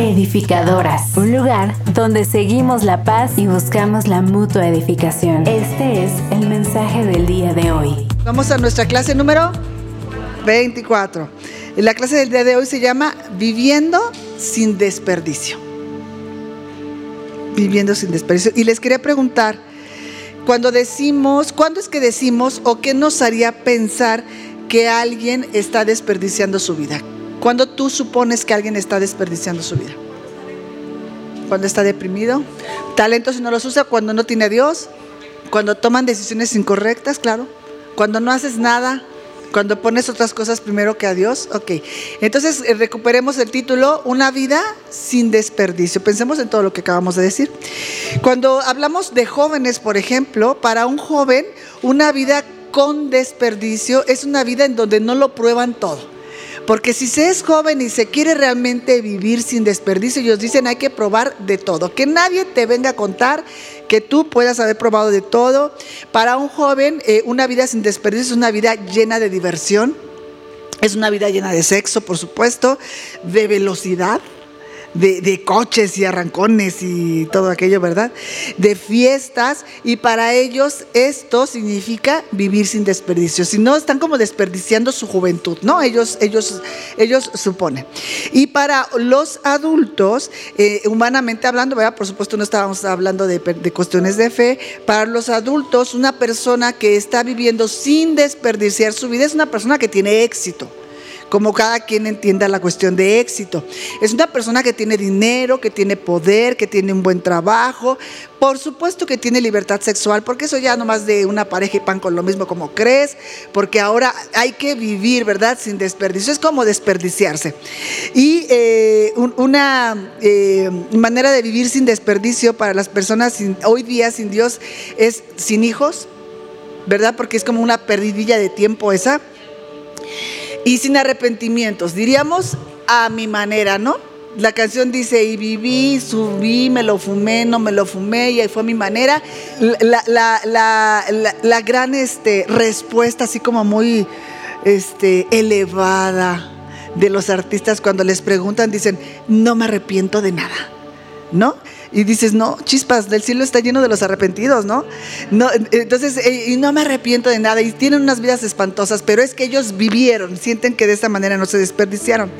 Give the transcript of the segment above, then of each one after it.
Edificadoras, un lugar donde seguimos la paz y buscamos la mutua edificación. Este es el mensaje del día de hoy. Vamos a nuestra clase número 24. La clase del día de hoy se llama Viviendo sin desperdicio. Viviendo sin desperdicio. Y les quería preguntar, cuando decimos, ¿cuándo es que decimos o qué nos haría pensar que alguien está desperdiciando su vida? ¿Cuándo tú supones que alguien está desperdiciando su vida? Cuando está deprimido, talentos si no los usa, cuando no tiene a Dios, cuando toman decisiones incorrectas, claro, cuando no haces nada, cuando pones otras cosas primero que a Dios, ok. Entonces eh, recuperemos el título, una vida sin desperdicio. Pensemos en todo lo que acabamos de decir. Cuando hablamos de jóvenes, por ejemplo, para un joven, una vida con desperdicio es una vida en donde no lo prueban todo. Porque si se es joven y se quiere realmente vivir sin desperdicio, ellos dicen hay que probar de todo. Que nadie te venga a contar que tú puedas haber probado de todo. Para un joven, eh, una vida sin desperdicio es una vida llena de diversión. Es una vida llena de sexo, por supuesto, de velocidad, de, coches y arrancones y todo aquello, ¿verdad? De fiestas y para ellos esto significa vivir sin desperdicio. Si no, están como desperdiciando su juventud, ¿no? Ellos, ellos, ellos suponen. Y para los adultos, eh, humanamente hablando, ¿verdad? Por supuesto no estábamos hablando de, de cuestiones de fe, para los adultos una persona que está viviendo sin desperdiciar su vida es una persona que tiene éxito como cada quien entienda la cuestión de éxito. Es una persona que tiene dinero, que tiene poder, que tiene un buen trabajo, por supuesto que tiene libertad sexual, porque eso ya no más de una pareja y pan con lo mismo como crees, porque ahora hay que vivir, ¿verdad? Sin desperdicio, es como desperdiciarse. Y eh, una eh, manera de vivir sin desperdicio para las personas hoy día sin Dios es sin hijos, ¿verdad? Porque es como una perdidilla de tiempo esa y sin arrepentimientos, diríamos a mi manera, ¿no? La canción dice, y viví, subí, me lo fumé, no me lo fumé, y ahí fue a mi manera. La, gran este, respuesta, así como muy este, elevada de los artistas cuando les preguntan, dicen, no me arrepiento de nada, ¿no? Y dices, no, chispas, del cielo está lleno de los arrepentidos, ¿no? no entonces, eh, y no me arrepiento de nada y tienen unas vidas espantosas, pero es que ellos vivieron, sienten que de esta manera no se desperdiciaron.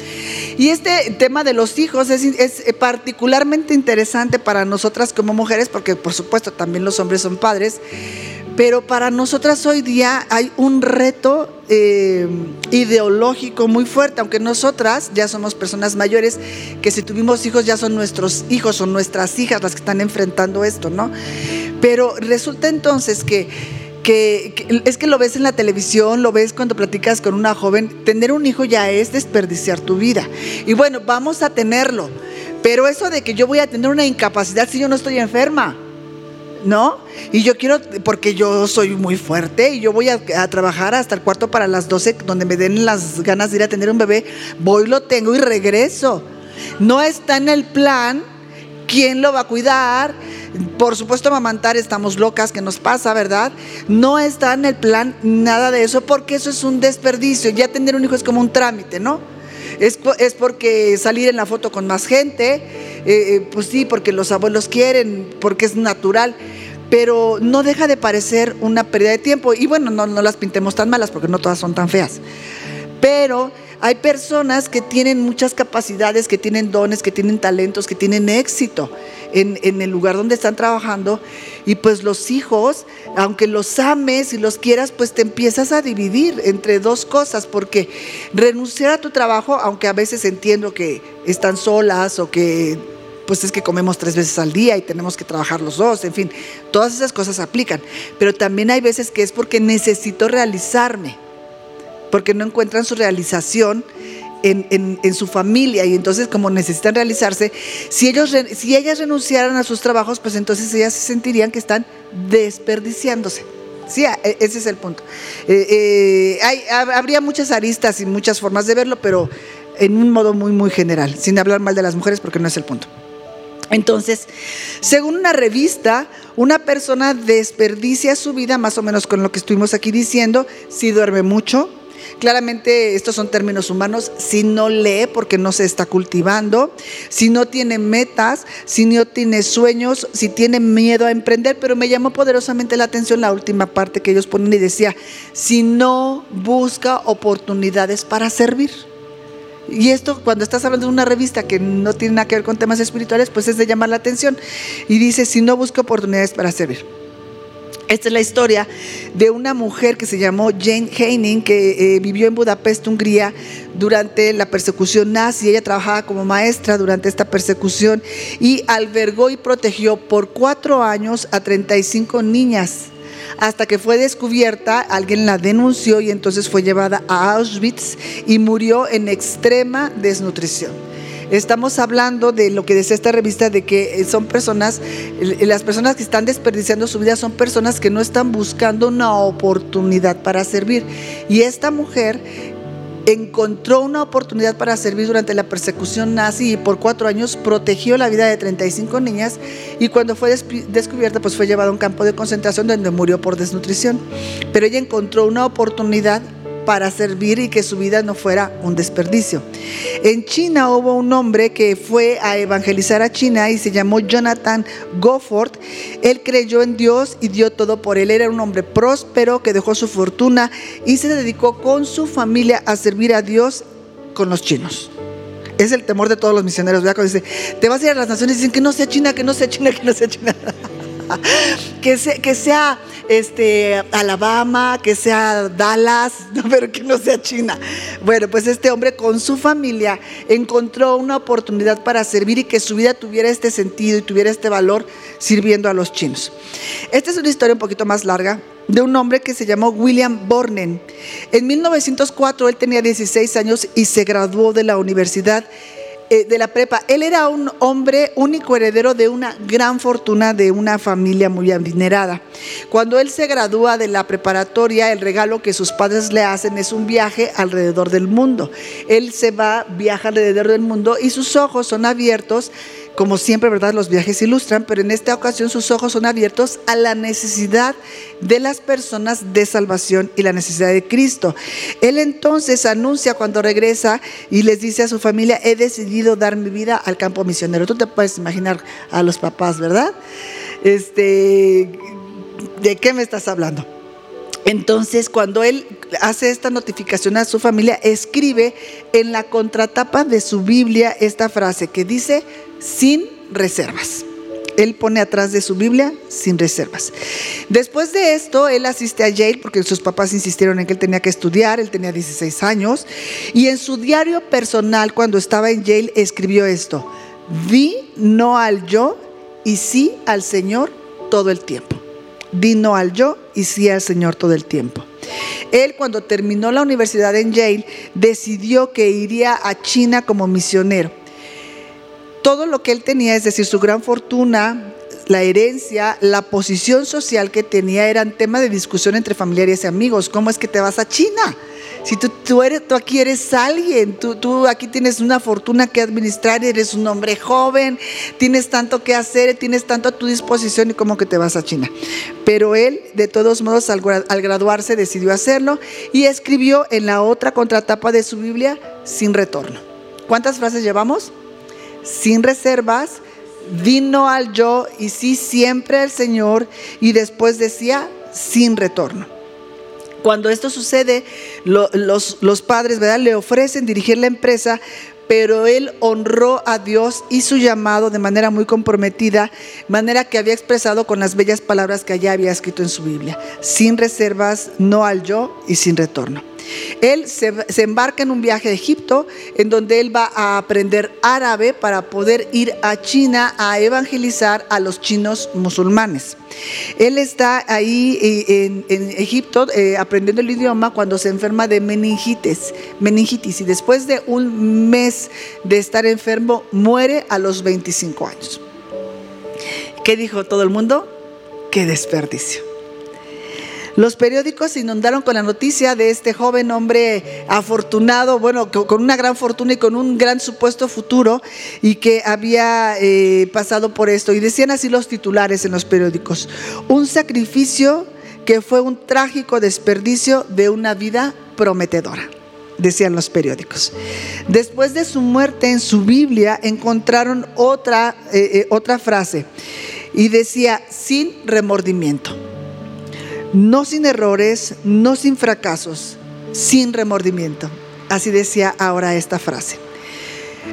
Y este tema de los hijos es, es particularmente interesante para nosotras como mujeres, porque por supuesto también los hombres son padres. Pero para nosotras hoy día hay un reto eh, ideológico muy fuerte, aunque nosotras ya somos personas mayores, que si tuvimos hijos ya son nuestros hijos o nuestras hijas las que están enfrentando esto, ¿no? Pero resulta entonces que, que, es que lo ves en la televisión, lo ves cuando platicas con una joven, tener un hijo ya es desperdiciar tu vida. Y bueno, vamos a tenerlo, pero eso de que yo voy a tener una incapacidad si yo no estoy enferma. ¿No? Y yo quiero, porque yo soy muy fuerte y yo voy a, trabajar hasta el cuarto para las 12, donde me den las ganas de ir a tener un bebé, voy, lo tengo y regreso. No está en el plan quién lo va a cuidar. Por supuesto, amamantar, estamos locas, que nos pasa, ¿verdad? No está en el plan nada de eso, porque eso es un desperdicio. Ya tener un hijo es como un trámite, ¿no? Es, es porque salir en la foto con más gente, eh, eh, pues sí, porque los abuelos quieren, porque es natural pero no deja de parecer una pérdida de tiempo. Y bueno, no, no, las pintemos tan malas porque no todas son tan feas. Pero hay personas que tienen muchas capacidades, que tienen dones, que tienen talentos, que tienen éxito en, en, el lugar donde están trabajando. Y pues los hijos, aunque los ames y los quieras, pues te empiezas a dividir entre dos cosas, porque renunciar a tu trabajo, aunque a veces entiendo que están solas o que pues es que comemos tres veces al día y tenemos que trabajar los dos, en fin, todas esas cosas aplican. Pero también hay veces que es porque necesito realizarme, porque no encuentran su realización en, su familia y entonces como necesitan realizarse, si, ellos, si ellas renunciaran a sus trabajos, pues entonces ellas se sentirían que están desperdiciándose. Sí, e, ese es el punto. Eh, eh, habría muchas aristas y muchas formas de verlo, pero en un modo muy, muy general, sin hablar mal de las mujeres porque no es el punto. Entonces, según una revista, una persona desperdicia su vida más o menos con lo que estuvimos aquí diciendo, si duerme mucho, Claramente estos son términos humanos. Si no lee porque no se está cultivando, si no tiene metas, si no tiene sueños, si tiene miedo a emprender, pero me llamó poderosamente la atención la última parte que ellos ponen y decía, si no busca oportunidades para servir. Y esto, cuando estás hablando de una revista que no tiene nada que ver con temas espirituales, pues es de llamar la atención. Y dice, si no busca oportunidades para servir. Esta es la historia de una mujer que se llamó Jane Heining, que eh, vivió en Budapest, Hungría, durante la persecución nazi. Ella trabajaba como maestra durante esta persecución y albergó y protegió por cuatro años a 35 niñas. Hasta que fue descubierta, alguien la denunció y entonces fue llevada a Auschwitz y murió en extrema desnutrición. Estamos hablando de lo que decía esta revista, de que eh, son personas, las personas que están desperdiciando su vida son personas que no están buscando una oportunidad para servir. Y esta mujer encontró una oportunidad para servir durante la persecución nazi y por cuatro años protegió la vida de 35 niñas y cuando fue descubierta pues fue llevada a un campo de concentración donde murió por desnutrición. Pero ella encontró una oportunidad para servir y que su vida no fuera un desperdicio. En China hubo un hombre que fue a evangelizar a China y se llamó Jonathan Gofford. Él creyó en Dios y dio todo por él. Era un hombre próspero que dejó su fortuna y se dedicó con su familia a servir a Dios con los chinos. Es el temor de todos los misioneros. Dice, te vas a ir a las naciones y dicen que no sea China, que no sea China, que no sea China. que, sea este, Alabama, que sea Dallas, pero que no sea China. Bueno, pues este hombre con su familia encontró una oportunidad para servir y que su vida tuviera este sentido y tuviera este valor sirviendo a los chinos. Esta es una historia un poquito más larga de un hombre que se llamó William Bornen. En 1904 él tenía 16 años y se graduó de la universidad eh, de la prepa. Él era un hombre único heredero de una gran fortuna de una familia muy adinerada. Cuando él se gradúa de la preparatoria, el regalo que sus padres le hacen es un viaje alrededor del mundo. Él se va, viaja alrededor del mundo y sus ojos son abiertos como siempre, ¿verdad? Los viajes ilustran, pero en esta ocasión sus ojos son abiertos a la necesidad de las personas de salvación y la necesidad de Cristo. Él entonces anuncia cuando regresa y les dice a su familia, he decidido dar mi vida al campo misionero. Tú te puedes imaginar a los papás, ¿verdad? Este, ¿de qué me estás hablando? Entonces, cuando él hace esta notificación a su familia, escribe en la contratapa de su Biblia esta frase que dice, sin reservas. Él pone atrás de su Biblia sin reservas. Después de esto, él asiste a Yale porque sus papás insistieron en que él tenía que estudiar, él tenía 16 años, y en su diario personal cuando estaba en Yale escribió esto, di no al yo y sí al Señor todo el tiempo. Di no al yo y sí al Señor todo el tiempo. Él cuando terminó la universidad en Yale decidió que iría a China como misionero todo lo que él tenía, es decir, su gran fortuna, la herencia, la posición social que tenía eran tema de discusión entre familiares y amigos. ¿Cómo es que te vas a China? Si tú, tú, eres, tú aquí eres alguien, tú, tú, aquí tienes una fortuna que administrar, eres un hombre joven, tienes tanto que hacer, tienes tanto a tu disposición y cómo que te vas a China. Pero él, de todos modos, al, al graduarse decidió hacerlo y escribió en la otra contratapa de su Biblia, sin retorno. ¿Cuántas frases llevamos? Sin reservas, vino al yo y sí siempre al Señor y después decía sin retorno. Cuando esto sucede, los, padres le ofrecen dirigir la empresa, pero él honró a Dios y su llamado de manera muy comprometida, manera que había expresado con las bellas palabras que allá había escrito en su Biblia, sin reservas, no al yo y sin retorno. Él se, embarca en un viaje a Egipto en donde él va a aprender árabe para poder ir a China a evangelizar a los chinos musulmanes. Él está ahí eh, en, Egipto eh, aprendiendo el idioma cuando se enferma de meningitis, meningitis y después de un mes de estar enfermo muere a los 25 años. ¿Qué dijo todo el mundo? Qué desperdicio. Los periódicos se inundaron con la noticia de este joven hombre afortunado, bueno, con una gran fortuna y con un gran supuesto futuro y que había eh, pasado por esto. Y decían así los titulares en los periódicos, un sacrificio que fue un trágico desperdicio de una vida prometedora, decían los periódicos. Después de su muerte en su Biblia encontraron otra, eh, eh, otra frase y decía, sin remordimiento. No sin errores, no sin fracasos, sin remordimiento. Así decía ahora esta frase.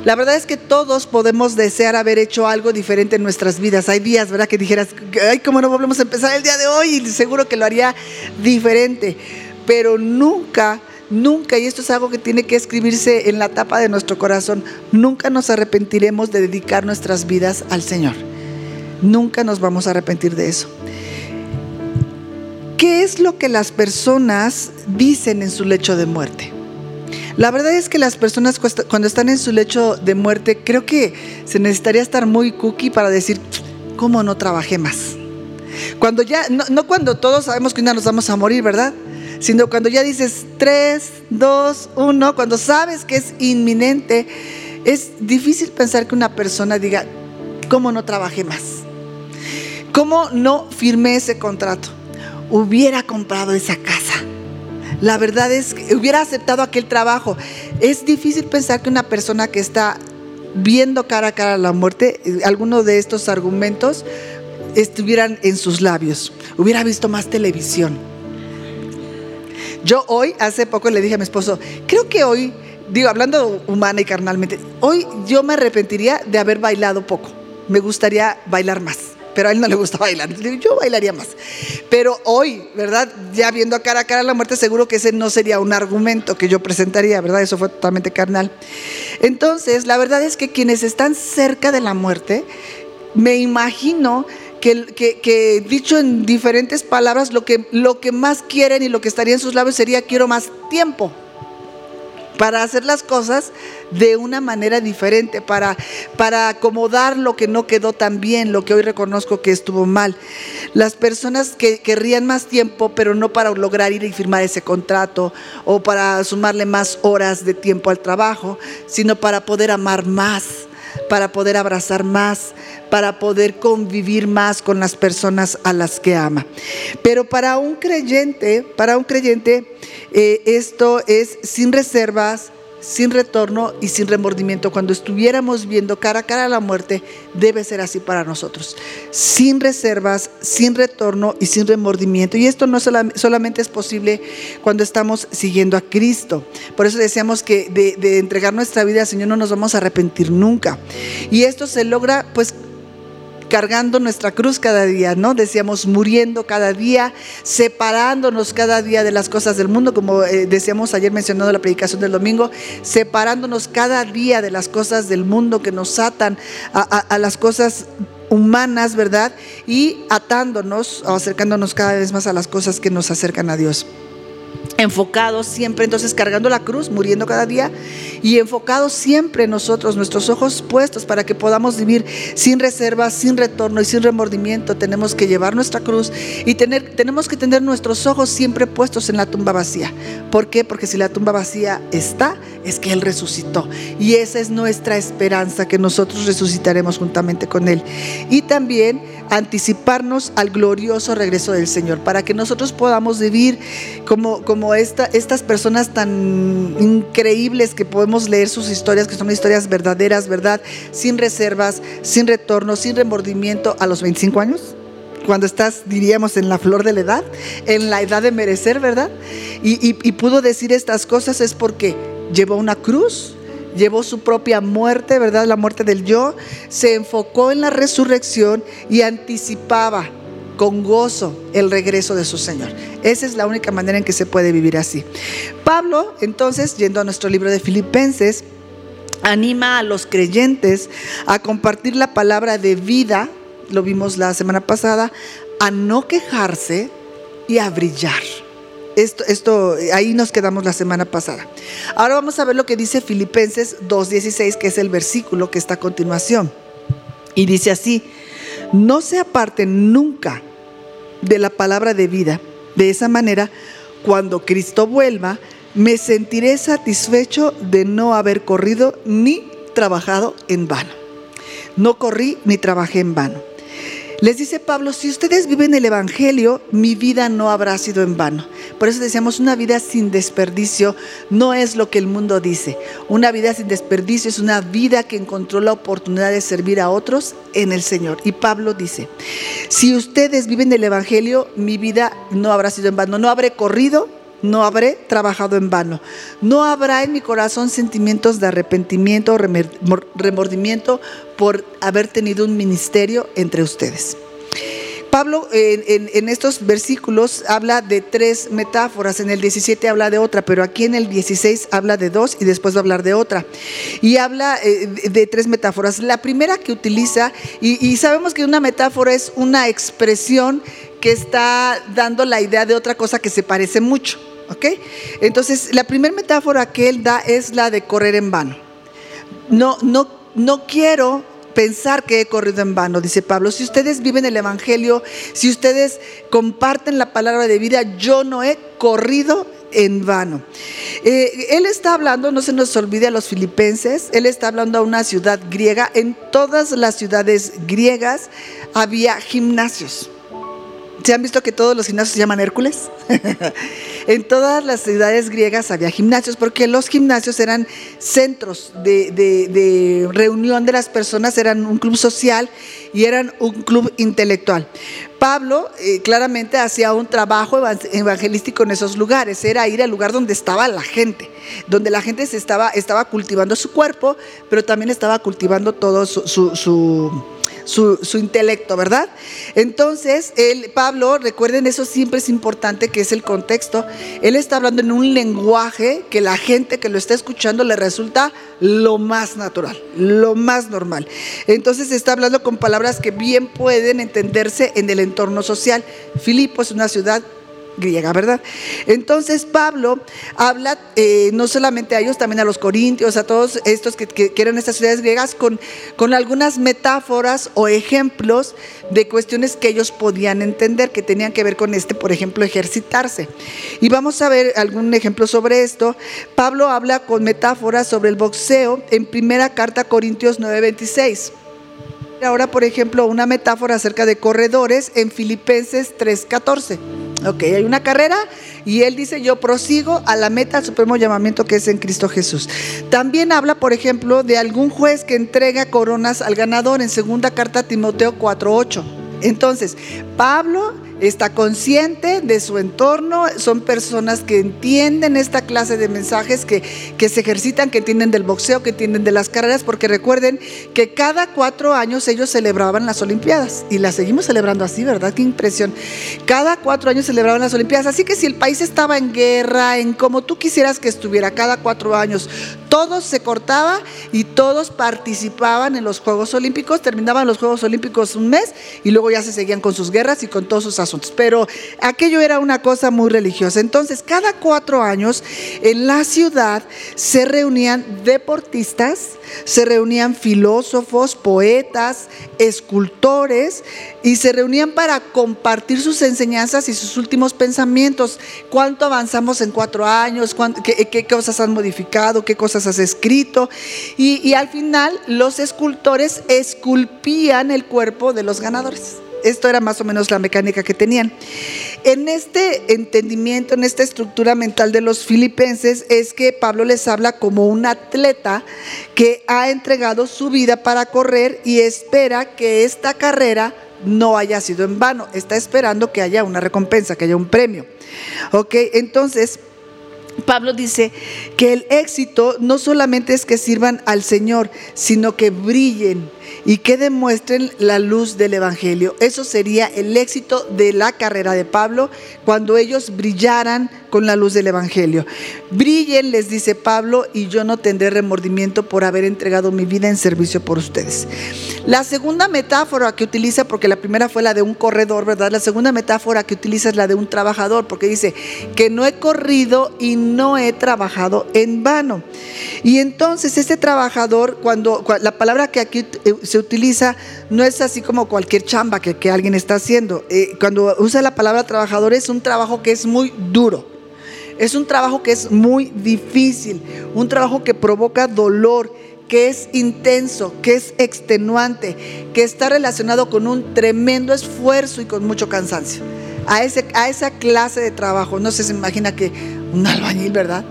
La verdad es que todos podemos desear haber hecho algo diferente en nuestras vidas. Hay días, ¿verdad? Que dijeras, ay, ¿cómo no volvemos a empezar el día de hoy? Y seguro que lo haría diferente. Pero nunca, nunca, y esto es algo que tiene que escribirse en la tapa de nuestro corazón, nunca nos arrepentiremos de dedicar nuestras vidas al Señor. Nunca nos vamos a arrepentir de eso. ¿Qué es lo que las personas dicen en su lecho de muerte? La verdad es que las personas cuando están en su lecho de muerte, creo que se necesitaría estar muy cookie para decir, ¿cómo no trabajé más? Cuando ya, no, cuando todos sabemos que una nos vamos a morir, ¿verdad? Sino cuando ya dices 3, 2, 1, cuando sabes que es inminente, es difícil pensar que una persona diga, ¿cómo no trabajé más? ¿Cómo no firmé ese contrato? Hubiera comprado esa casa la verdad es que hubiera aceptado aquel trabajo. Es difícil pensar que una persona que está viendo cara a cara la muerte, eh, alguno de estos argumentos estuvieran en sus labios. Hubiera visto más televisión. Yo hoy, hace poco le dije a mi esposo, creo que hoy, digo, hablando humana y carnalmente, hoy yo me arrepentiría de haber bailado poco. Me gustaría bailar más pero a él no le gusta bailar. Yo bailaría más. Pero hoy, ¿verdad? Ya viendo cara a cara la muerte, seguro que ese no sería un argumento que yo presentaría, ¿verdad? Eso fue totalmente carnal. Entonces, la verdad es que quienes están cerca de la muerte, me imagino que, que, dicho en diferentes palabras, lo que, lo que más quieren y lo que estaría en sus labios sería quiero más tiempo para hacer las cosas de una manera diferente, para, para acomodar lo que no quedó tan bien, lo que hoy reconozco que estuvo mal. Las personas que querrían más tiempo, pero no para lograr ir y firmar ese contrato o para sumarle más horas de tiempo al trabajo, sino para poder amar más para poder abrazar más, para poder convivir más con las personas a las que ama. Pero para un creyente, para un creyente, eh, esto es sin reservas, sin retorno y sin remordimiento. Cuando estuviéramos viendo cara a cara la muerte, debe ser así para nosotros. Sin reservas, sin retorno y sin remordimiento. Y esto no solamente es posible cuando estamos siguiendo a Cristo. Por eso decíamos que de, de entregar nuestra vida al Señor no nos vamos a arrepentir nunca. Y esto se logra pues cargando nuestra cruz cada día, ¿no? Decíamos muriendo cada día, separándonos cada día de las cosas del mundo, como eh, decíamos ayer mencionando la predicación del domingo, separándonos cada día de las cosas del mundo que nos atan a, las cosas humanas, ¿verdad? Y atándonos acercándonos cada vez más a las cosas que nos acercan a Dios enfocados siempre, entonces cargando la cruz, muriendo cada día y enfocados siempre nosotros, nuestros ojos puestos para que podamos vivir sin reservas, sin retorno y sin remordimiento. Tenemos que llevar nuestra cruz y tener, tenemos que tener nuestros ojos siempre puestos en la tumba vacía. ¿Por qué? Porque si la tumba vacía está, es que Él resucitó. Y esa es nuestra esperanza, que nosotros resucitaremos juntamente con Él. Y también anticiparnos al glorioso regreso del Señor, para que nosotros podamos vivir como, como esta, estas personas tan increíbles que podemos leer sus historias, que son historias verdaderas, ¿verdad? Sin reservas, sin retorno, sin remordimiento a los 25 años cuando estás, diríamos, en la flor de la edad, en la edad de merecer, ¿verdad? Y, y, pudo decir estas cosas es porque llevó una cruz, llevó su propia muerte, ¿verdad? La muerte del yo, se enfocó en la resurrección y anticipaba con gozo el regreso de su Señor. Esa es la única manera en que se puede vivir así. Pablo, entonces, yendo a nuestro libro de Filipenses, anima a los creyentes a compartir la palabra de vida, lo vimos la semana pasada, a no quejarse y a brillar. Esto, ahí nos quedamos la semana pasada. Ahora vamos a ver lo que dice Filipenses 2.16, que es el versículo que está a continuación. Y dice así, no se aparten nunca de la palabra de vida. De esa manera, cuando Cristo vuelva, me sentiré satisfecho de no haber corrido ni trabajado en vano. No corrí ni trabajé en vano. Les dice Pablo, si ustedes viven el Evangelio, mi vida no habrá sido en vano. Por eso decíamos, una vida sin desperdicio no es lo que el mundo dice. Una vida sin desperdicio es una vida que encontró la oportunidad de servir a otros en el Señor. Y Pablo dice, si ustedes viven el Evangelio, mi vida no habrá sido en vano. No habré corrido, no habré trabajado en vano. No habrá en mi corazón sentimientos de arrepentimiento o remordimiento por haber tenido un ministerio entre ustedes. Pablo en, estos versículos habla de tres metáforas, en el 17 habla de otra, pero aquí en el 16 habla de dos y después va a hablar de otra. Y habla eh, de tres metáforas. La primera que utiliza, y, y sabemos que una metáfora es una expresión está dando la idea de otra cosa que se parece mucho. ¿Ok? Entonces, la primera metáfora que él da es la de correr en vano. No, no, no quiero pensar que he corrido en vano, dice Pablo. Si ustedes viven el Evangelio, si ustedes comparten la palabra de vida, yo no he corrido en vano. Eh, él está hablando, no se nos olvide a los filipenses, él está hablando a una ciudad griega. En todas las ciudades griegas había gimnasios. ¿Se han visto que todos los gimnasios se llaman Hércules? en todas las ciudades griegas había gimnasios porque los gimnasios eran centros de, reunión de las personas, eran un club social y eran un club intelectual. Pablo eh, claramente hacía un trabajo evangelístico en esos lugares, era ir al lugar donde estaba la gente, donde la gente se estaba, cultivando su cuerpo, pero también estaba cultivando todo su su, intelecto, ¿verdad? Entonces, el, Pablo, recuerden, eso siempre es importante, que es el contexto. Él está hablando en un lenguaje que la gente que lo está escuchando le resulta lo más natural, lo más normal. Entonces está hablando con palabras que bien pueden entenderse en el entorno social. Filipo es una ciudad griega, ¿verdad? Entonces Pablo habla eh, no solamente a ellos, también a los corintios, a todos estos que, que, eran estas ciudades griegas, con, con algunas metáforas o ejemplos de cuestiones que ellos podían entender, que tenían que ver con este, por ejemplo, ejercitarse. Y vamos a ver algún ejemplo sobre esto. Pablo habla con metáforas sobre el boxeo en primera carta Corintios 9:26. Ahora, por ejemplo, una metáfora acerca de corredores en Filipenses 3:14. Ok, hay una carrera y él dice, yo prosigo a la meta, al supremo llamamiento que es en Cristo Jesús. También habla, por ejemplo, de algún juez que entrega coronas al ganador en segunda carta Timoteo 4.8. Entonces, Pablo está consciente de su entorno, son personas que entienden esta clase de mensajes, que, que, se ejercitan, que entienden del boxeo, que entienden de las carreras, porque recuerden que cada cuatro años ellos celebraban las Olimpiadas y las seguimos celebrando así, ¿verdad? Qué impresión. Cada cuatro años celebraban las Olimpiadas, así que si el país estaba en guerra, en como tú quisieras que estuviera cada cuatro años, todos se cortaba y todos participaban en los Juegos Olímpicos, terminaban los Juegos Olímpicos un mes y luego ya se seguían con sus guerras y con todos sus asuntos. Pero aquello era una cosa muy religiosa. Entonces, cada cuatro años en la ciudad se reunían deportistas, se reunían filósofos, poetas, escultores y se reunían para compartir sus enseñanzas y sus últimos pensamientos. ¿Cuánto avanzamos en cuatro años? Qué, cosas han modificado? ¿Qué cosas has escrito? Y, y al final los escultores esculpían el cuerpo de los ganadores. Esto era más o menos la mecánica que tenían. En este entendimiento, en esta estructura mental de los filipenses, es que Pablo les habla como un atleta que ha entregado su vida para correr y espera que esta carrera no haya sido en vano. Está esperando que haya una recompensa, que haya un premio. Ok, entonces Pablo dice que el éxito no solamente es que sirvan al Señor, sino que brillen y que demuestren la luz del Evangelio. Eso sería el éxito de la carrera de Pablo cuando ellos brillaran con la luz del Evangelio. Brillen, les dice Pablo, y yo no tendré remordimiento por haber entregado mi vida en servicio por ustedes. La segunda metáfora que utiliza, porque la primera fue la de un corredor, ¿verdad? La segunda metáfora que utiliza es la de un trabajador, porque dice que no he corrido y no he trabajado en vano. Y entonces este trabajador, cuando, la palabra que aquí eh, se utiliza no es así como cualquier chamba que, alguien está haciendo. Eh, cuando usa la palabra trabajador es un trabajo que es muy duro. Es un trabajo que es muy difícil, un trabajo que provoca dolor, que es intenso, que es extenuante, que está relacionado con un tremendo esfuerzo y con mucho cansancio. A, ese, a esa clase de trabajo, no sé, se imagina que un albañil, ¿verdad?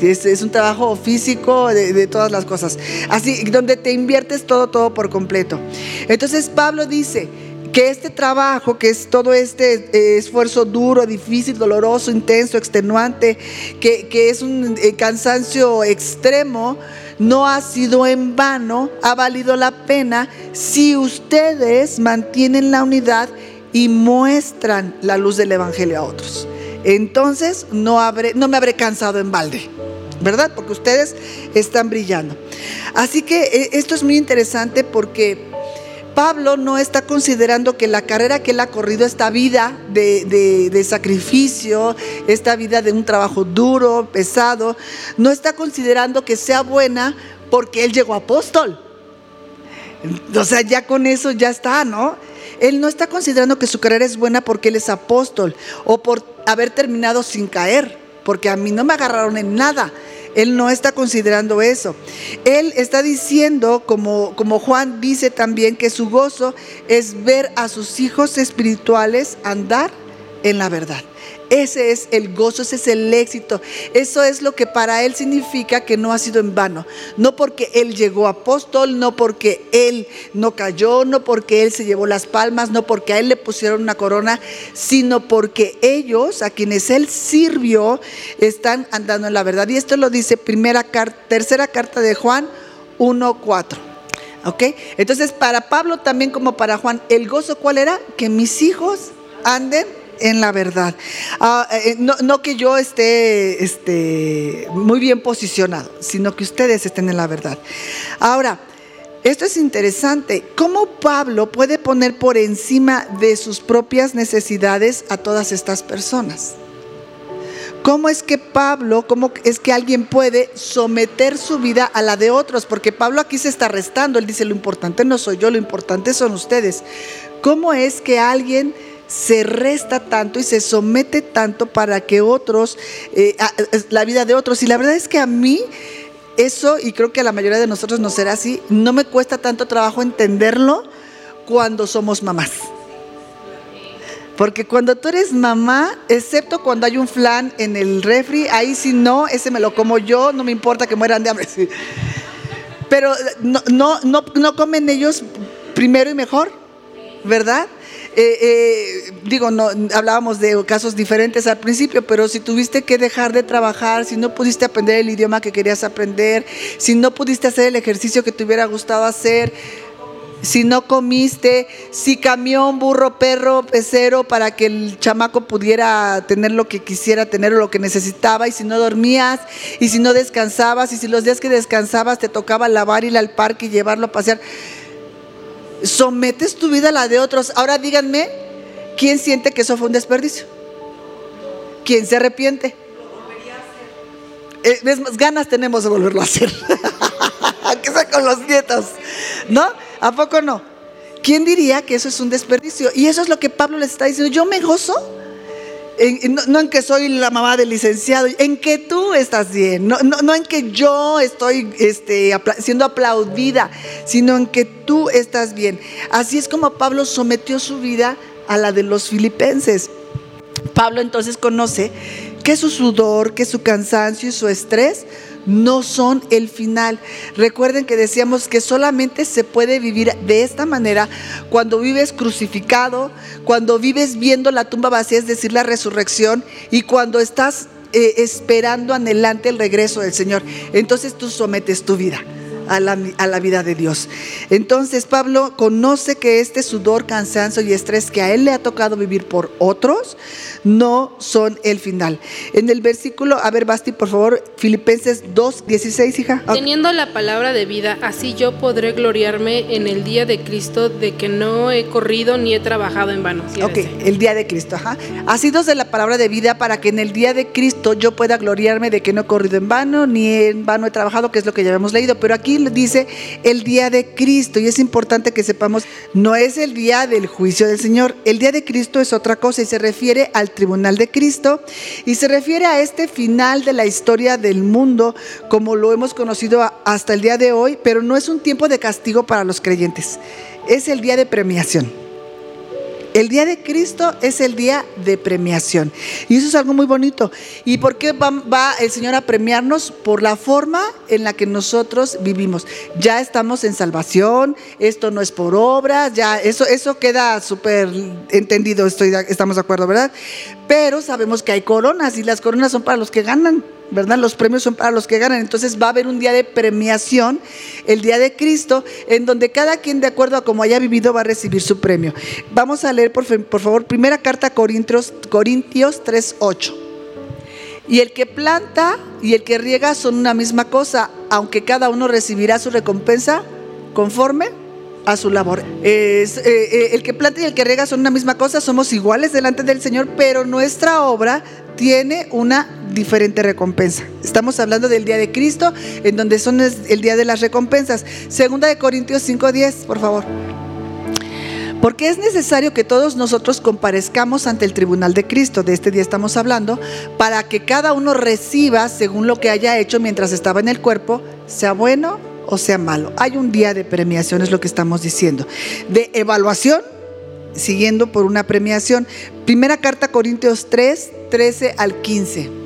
Es, es un trabajo físico de, de todas las cosas. Así, donde te inviertes todo, todo por completo. Entonces Pablo dice, que este trabajo, que es todo este eh, esfuerzo duro, difícil, doloroso, intenso, extenuante, que, que es un eh, cansancio extremo, no ha sido en vano, ha valido la pena si ustedes mantienen la unidad y muestran la luz del Evangelio a otros. Entonces no, no me habré cansado en balde. ¿Verdad? Porque ustedes están brillando. Así que eh, esto es muy interesante porque Pablo no está considerando que la carrera que él ha corrido, esta vida de, de, sacrificio, esta vida de un trabajo duro, pesado, no está considerando que sea buena porque él llegó apóstol. O sea, ya con eso ya está, ¿no? Él no está considerando que su carrera es buena porque él es apóstol o por haber terminado sin caer, porque a mí no me agarraron en nada. Él no está considerando eso. Él está diciendo, como, como Juan dice también, que su gozo es ver a sus hijos espirituales andar en la verdad. Ese es el gozo, ese es el éxito. Eso es lo que para él significa que no ha sido en vano. No porque él llegó apóstol, no porque él no cayó, no porque él se llevó las palmas, no porque a él le pusieron una corona, sino porque ellos, a quienes él sirvió, están andando en la verdad. Y esto lo dice primera tercera carta de Juan 1.4. ¿Ok? Entonces, para Pablo también como para Juan, el gozo cuál era? Que mis hijos anden en la verdad. Ah, eh, no, que yo esté, esté muy bien posicionado, sino que ustedes estén en la verdad. Ahora, esto es interesante. ¿Cómo Pablo puede poner por encima de sus propias necesidades a todas estas personas? ¿Cómo es que Pablo, cómo es que alguien puede someter su vida a la de otros? Porque Pablo aquí se está restando. Él dice, lo importante no soy yo, lo importante son ustedes. ¿Cómo es que alguien se resta tanto y se somete tanto para que otros, eh, la vida de otros. Y la verdad es que a mí eso, y creo que a la mayoría de nosotros no será así, no me cuesta tanto trabajo entenderlo cuando somos mamás. Porque cuando tú eres mamá, excepto cuando hay un flan en el refri, ahí sí no, ese me lo como yo, no me importa que mueran de hambre. Pero no, no, no, no comen ellos primero y mejor, ¿verdad? Eh, eh, digo, no, hablábamos de casos diferentes al principio, pero si tuviste que dejar de trabajar, si no pudiste aprender el idioma que querías aprender, si no pudiste hacer el ejercicio que te hubiera gustado hacer, si no comiste, si camión, burro, perro, pecero para que el chamaco pudiera tener lo que quisiera tener o lo que necesitaba, y si no dormías, y si no descansabas, y si los días que descansabas te tocaba lavar, ir al parque y llevarlo a pasear sometes tu vida a la de otros. Ahora díganme, ¿quién siente que eso fue un desperdicio? ¿Quién se arrepiente? Eh, más ganas tenemos de volverlo a hacer. que sea con los nietos. ¿No? ¿A poco no? ¿Quién diría que eso es un desperdicio? Y eso es lo que Pablo le está diciendo. Yo me gozo no, en que soy la mamá del licenciado, en que tú estás bien, no, en que yo estoy este, siendo aplaudida, sino en que tú estás bien. Así es como Pablo sometió su vida a la de los filipenses. Pablo entonces conoce que su sudor, que su cansancio y su estrés no son el final. Recuerden que decíamos que solamente se puede vivir de esta manera cuando vives crucificado, cuando vives viendo la tumba vacía, es decir, la resurrección, y cuando estás eh, esperando anhelante el regreso del Señor. Entonces tú sometes tu vida a la, vida de Dios. Entonces Pablo conoce que este sudor, cansancio y estrés que a él le ha tocado vivir por otros no son el final. En el versículo, a ver Basti, por favor, Filipenses 2, 16, hija. Teniendo la palabra de vida, así yo podré gloriarme en el día de Cristo de que no he corrido ni he trabajado en vano. ok, el día de Cristo, ajá. Asidos de la palabra de vida para que en el día de Cristo yo pueda gloriarme de que no he corrido en vano ni en vano he trabajado, que es lo que ya hemos leído. Pero aquí dice el día de Cristo y es importante que sepamos, no es el día del juicio del Señor, el día de Cristo es otra cosa y se refiere al tribunal de Cristo y se refiere a este final de la historia del mundo como lo hemos conocido hasta el día de hoy, pero no es un tiempo de castigo para los creyentes, es el día de premiación. El día de Cristo es el día de premiación. Y eso es algo muy bonito. ¿Y por qué va, el Señor a premiarnos? Por la forma en la que nosotros vivimos. Ya estamos en salvación, esto no es por obras, ya eso, eso queda súper entendido, estoy, estamos de acuerdo, ¿verdad? Pero sabemos que hay coronas y las coronas son para los que ganan. ¿Verdad? Los premios son para los que ganan. Entonces va a haber un día de premiación, el día de Cristo, en donde cada quien de acuerdo a cómo haya vivido va a recibir su premio. Vamos a leer, por, favor, primera carta a Corintios, Corintios 3.8. Y el que planta y el que riega son una misma cosa, aunque cada uno recibirá su recompensa conforme a su labor. Eh, eh, el que planta y el que riega son una misma cosa, somos iguales delante del Señor, pero nuestra obra tiene una diferente recompensa. Estamos hablando del día de Cristo, en donde son el día de las recompensas. Segunda de Corintios 5:10, por favor. Porque es necesario que todos nosotros comparezcamos ante el tribunal de Cristo, de este día estamos hablando, para que cada uno reciba según lo que haya hecho mientras estaba en el cuerpo, sea bueno o sea malo. Hay un día de premiación, es lo que estamos diciendo. De evaluación, siguiendo por una premiación. Primera carta Corintios 3, 13 al 15.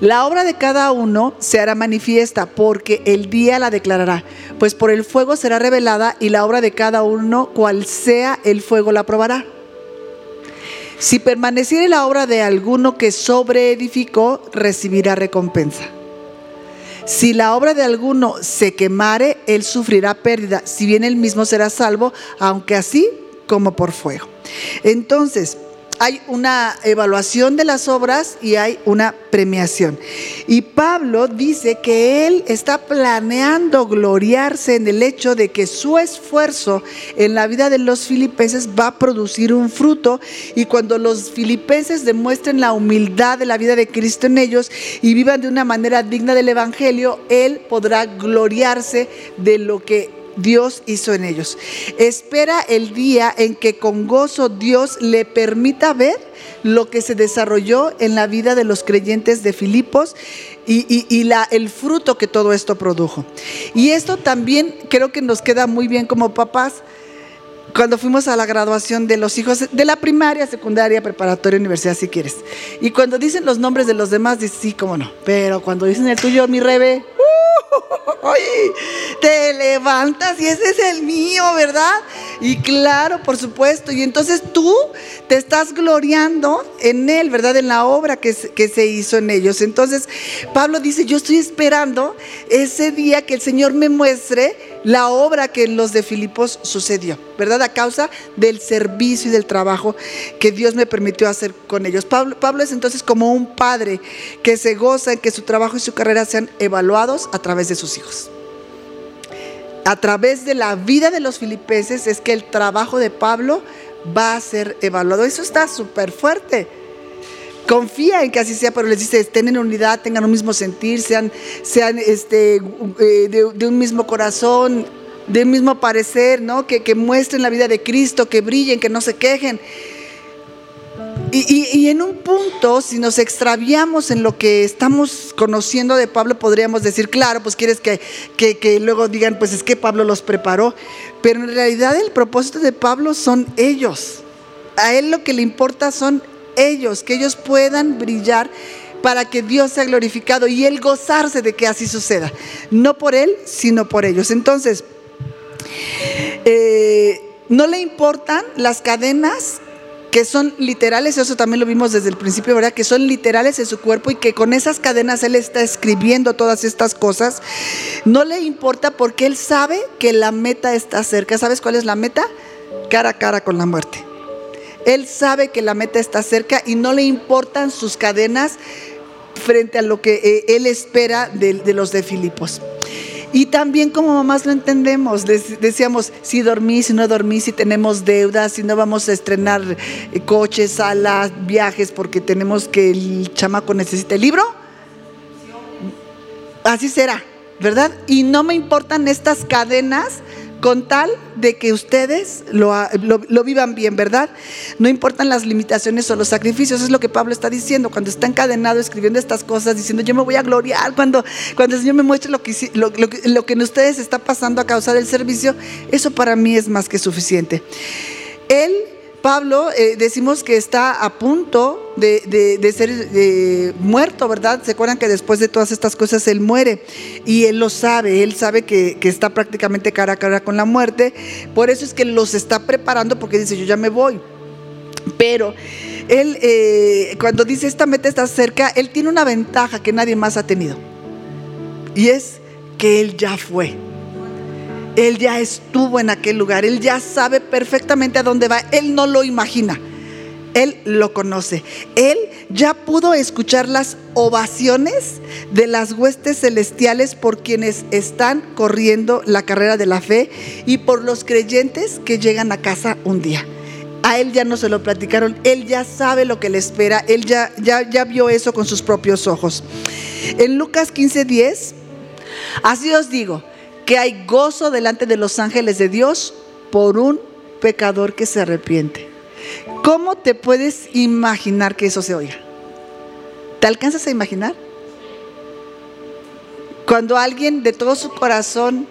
La obra de cada uno se hará manifiesta porque el día la declarará, pues por el fuego será revelada y la obra de cada uno, cual sea el fuego, la probará. Si permaneciere la obra de alguno que sobreedificó, recibirá recompensa. Si la obra de alguno se quemare, él sufrirá pérdida, si bien él mismo será salvo, aunque así como por fuego. Entonces, hay una evaluación de las obras y hay una premiación. Y Pablo dice que él está planeando gloriarse en el hecho de que su esfuerzo en la vida de los filipenses va a producir un fruto y cuando los filipenses demuestren la humildad de la vida de Cristo en ellos y vivan de una manera digna del Evangelio, él podrá gloriarse de lo que Dios hizo en ellos. Espera el día en que con gozo Dios le permita ver lo que se desarrolló en la vida de los creyentes de Filipos y, el fruto que todo esto produjo. Y esto también creo que nos queda muy bien como papás cuando fuimos a la graduación de los hijos de la primaria, secundaria, preparatoria, universidad, si quieres. Y cuando dicen los nombres de los demás, dices, sí, cómo no. Pero cuando dicen el tuyo, mi rebe, te levantas y ese es el mío, ¿verdad? Y claro, por supuesto. Y entonces tú te estás gloriando en Él, ¿verdad? En la obra que se hizo en ellos. Entonces, Pablo dice, yo estoy esperando ese día que el Señor me muestre la obra que en los de Filipos sucedió, ¿verdad? A causa del servicio y del trabajo que Dios me permitió hacer con ellos. Pablo, es entonces como un padre que se goza en que su trabajo y su carrera sean evaluados a través de sus hijos. A través de la vida de los filipenses es que el trabajo de Pablo va a ser evaluado. Eso está súper fuerte confía en que así sea, pero les dice, estén en unidad, tengan un mismo sentir, sean, sean este, eh, de, un mismo corazón, de un mismo parecer, ¿no? Que, que, muestren la vida de Cristo, que brillen, que no se quejen. Y, y, en un punto, si nos extraviamos en lo que estamos conociendo de Pablo, podríamos decir, claro, pues quieres que, que, que luego digan, pues es que Pablo los preparó. Pero en realidad el propósito de Pablo son ellos. A él lo que le importa son ellos, que ellos puedan brillar para que Dios sea glorificado y Él gozarse de que así suceda. No por Él, sino por ellos. Entonces, eh, no le importan las cadenas que son literales, eso también lo vimos desde el principio, ¿verdad? Que son literales en su cuerpo y que con esas cadenas Él está escribiendo todas estas cosas. No le importa porque Él sabe que la meta está cerca. ¿Sabes cuál es la meta? Cara a cara con la muerte. Él sabe que la meta está cerca y no le importan sus cadenas frente a lo que eh, él espera de, los de Filipos. Y también como mamás lo entendemos, decíamos, si dormí, si no dormí, si tenemos deudas, si no vamos a estrenar eh, coches, salas, viajes, porque tenemos que el chamaco necesita el libro. Así será. ¿verdad? Y no me importan estas cadenas con tal de que ustedes lo, lo, vivan bien, ¿verdad? No importan las limitaciones o los sacrificios, es lo que Pablo está diciendo cuando está encadenado escribiendo estas cosas, diciendo yo me voy a gloriar cuando, cuando el Señor me muestre lo que, lo, lo que en ustedes está pasando a causa del servicio, eso para mí es más que suficiente. Él Pablo eh, decimos que está a punto de, ser muerto, ¿verdad? Se acuerdan que después de todas estas cosas él muere y él lo sabe, él sabe que, está prácticamente cara a cara con la muerte, por eso es que los está preparando porque dice yo ya me voy. Pero él, eh, cuando dice esta meta está cerca, él tiene una ventaja que nadie más ha tenido y es que él ya fue. Él ya estuvo en aquel lugar, Él ya sabe perfectamente a dónde va, Él no lo imagina, Él lo conoce. Él ya pudo escuchar las ovaciones de las huestes celestiales por quienes están corriendo la carrera de la fe y por los creyentes que llegan a casa un día. A él ya no se lo platicaron, él ya sabe lo que le espera, él ya, ya, ya vio eso con sus propios ojos. En Lucas 15:10, así os digo, que hay gozo delante de los ángeles de Dios por un pecador que se arrepiente. ¿Cómo te puedes imaginar que eso se oiga? ¿Te alcanzas a imaginar? Cuando alguien de todo su corazón